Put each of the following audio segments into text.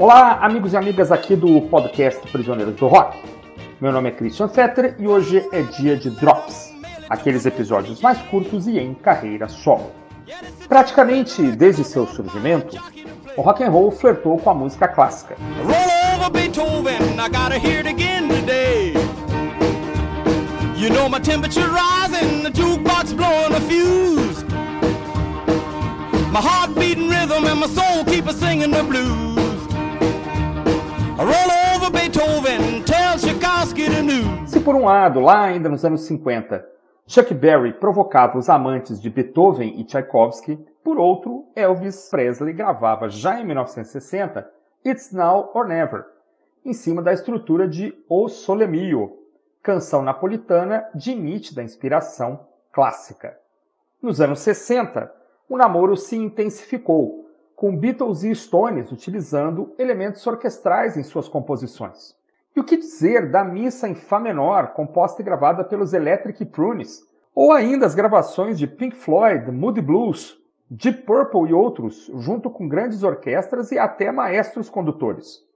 Olá, amigos e amigas aqui do podcast Prisioneiros do Rock. Meu nome é Christian Fetter e hoje é dia de Drops, aqueles episódios mais curtos e em carreira solo. Praticamente desde seu surgimento, o rock and roll flertou com a música clássica. You know my temperature rising, the jukebox blowing a fuse. My heart beating rhythm and my soul keep singing the blues. Se por um lado, lá ainda nos anos 50, Chuck Berry provocava os amantes de Beethoven e Tchaikovsky, por outro, Elvis Presley gravava já em 1960 It's Now or Never, em cima da estrutura de O Sole Mio, canção napolitana de nítida inspiração clássica. Nos anos 60, o namoro se intensificou, com Beatles e Stones utilizando elementos orquestrais em suas composições. E o que dizer da Missa em Fá menor, composta e gravada pelos Electric Prunes, ou ainda as gravações de Pink Floyd, Moody Blues, Deep Purple e outros, junto com grandes orquestras e até maestros condutores.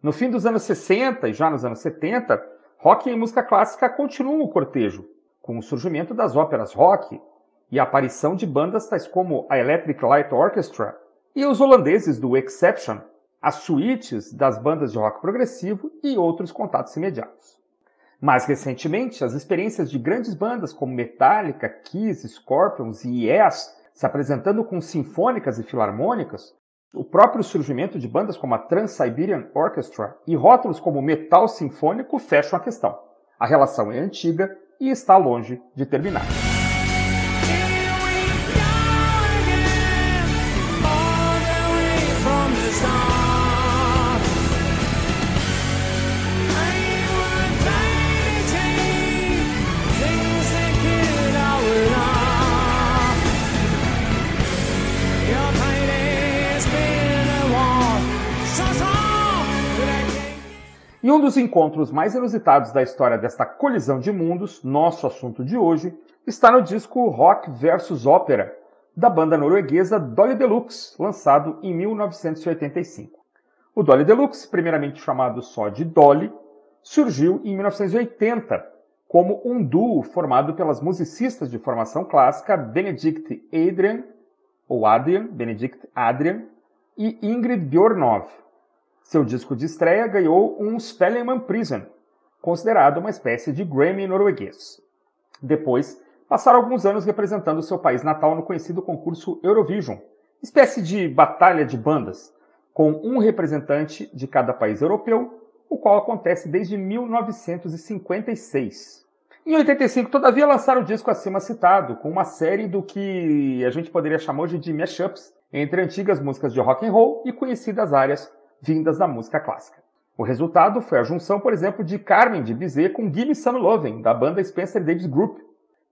No fim dos anos 60 e já nos anos 70, rock e música clássica continuam o cortejo, com o surgimento das óperas rock e a aparição de bandas tais como a Electric Light Orchestra e os holandeses do Exception, as suítes das bandas de rock progressivo e outros contatos imediatos. Mais recentemente, as experiências de grandes bandas como Metallica, Kiss, Scorpions e Yes se apresentando com sinfônicas e filarmônicas o próprio surgimento de bandas como a Trans-Siberian Orchestra e rótulos como metal sinfônico fecham a questão. A relação é antiga e está longe de terminar. E um dos encontros mais inusitados da história desta colisão de mundos, nosso assunto de hoje, está no disco Rock vs Ópera, da banda norueguesa Dolly Deluxe, lançado em 1985. O Dolly Deluxe, primeiramente chamado só de Dolly, surgiu em 1980 como um duo formado pelas musicistas de formação clássica Benedict Adrian, ou Adrian, Benedict Adrian, e Ingrid Bjornov, seu disco de estreia ganhou um Spellemann Prison, considerado uma espécie de Grammy norueguês. Depois, passaram alguns anos representando seu país natal no conhecido concurso Eurovision, espécie de batalha de bandas, com um representante de cada país europeu, o qual acontece desde 1956. Em 85, todavia, lançaram o disco acima citado, com uma série do que a gente poderia chamar hoje de mashups entre antigas músicas de rock and roll e conhecidas áreas vindas da música clássica. O resultado foi a junção, por exemplo, de Carmen de Bizet com Gimme Some Lovin', da banda Spencer Davis Group.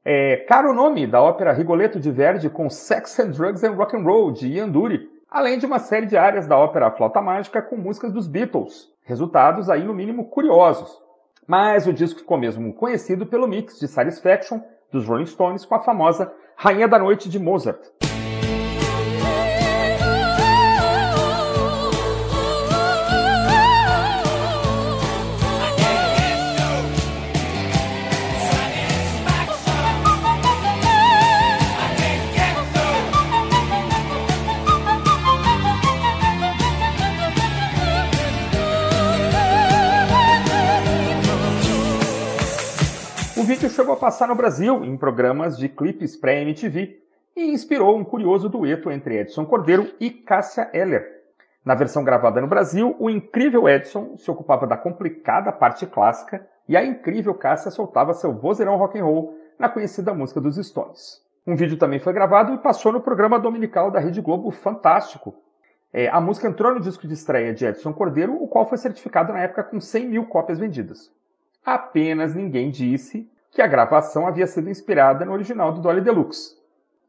É, Caro Nome, da ópera Rigoletto de Verdi com Sex and Drugs and Rock and Roll, de Ian Dury, além de uma série de áreas da ópera Flauta Mágica com músicas dos Beatles, resultados aí no mínimo curiosos. Mas o disco ficou mesmo conhecido pelo mix de Satisfaction dos Rolling Stones com a famosa Rainha da Noite de Mozart. Vídeo chegou a passar no Brasil em programas de clipes pré-MTV e inspirou um curioso dueto entre Edson Cordeiro e Cássia Eller. Na versão gravada no Brasil, o incrível Edson se ocupava da complicada parte clássica e a incrível Cássia soltava seu vozeirão rock and roll na conhecida música dos Stones. Um vídeo também foi gravado e passou no programa dominical da Rede Globo Fantástico. É, a música entrou no disco de estreia de Edson Cordeiro, o qual foi certificado na época com 100 mil cópias vendidas. Apenas ninguém disse que a gravação havia sido inspirada no original do Dolly Deluxe.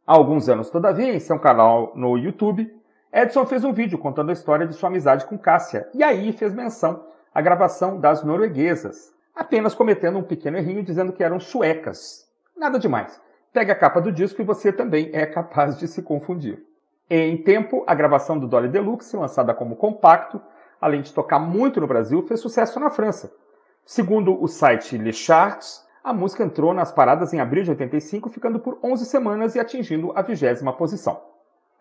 Há alguns anos, todavia, em seu canal no YouTube, Edson fez um vídeo contando a história de sua amizade com Cássia, e aí fez menção à gravação das norueguesas, apenas cometendo um pequeno errinho dizendo que eram suecas. Nada demais. Pegue a capa do disco e você também é capaz de se confundir. Em tempo, a gravação do Dolly Deluxe, lançada como compacto, além de tocar muito no Brasil, fez sucesso na França. Segundo o site Le Charts, a música entrou nas paradas em abril de 85, ficando por 11 semanas e atingindo a vigésima posição.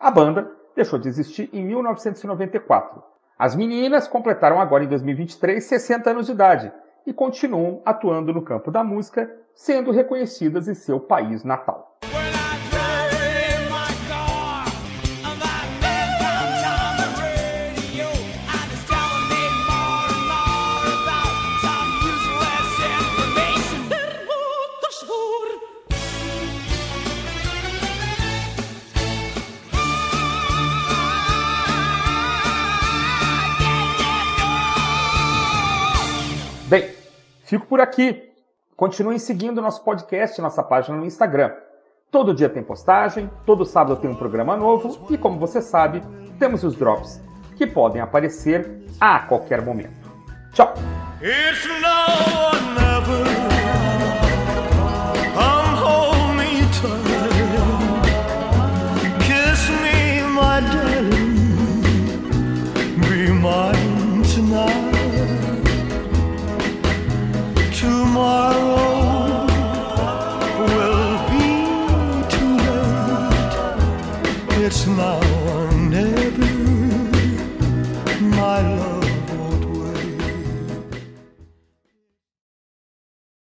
A banda deixou de existir em 1994. As meninas completaram agora em 2023 60 anos de idade e continuam atuando no campo da música, sendo reconhecidas em seu país natal. Bem, fico por aqui. Continuem seguindo nosso podcast, nossa página no Instagram. Todo dia tem postagem, todo sábado tem um programa novo e, como você sabe, temos os drops, que podem aparecer a qualquer momento. Tchau! It's now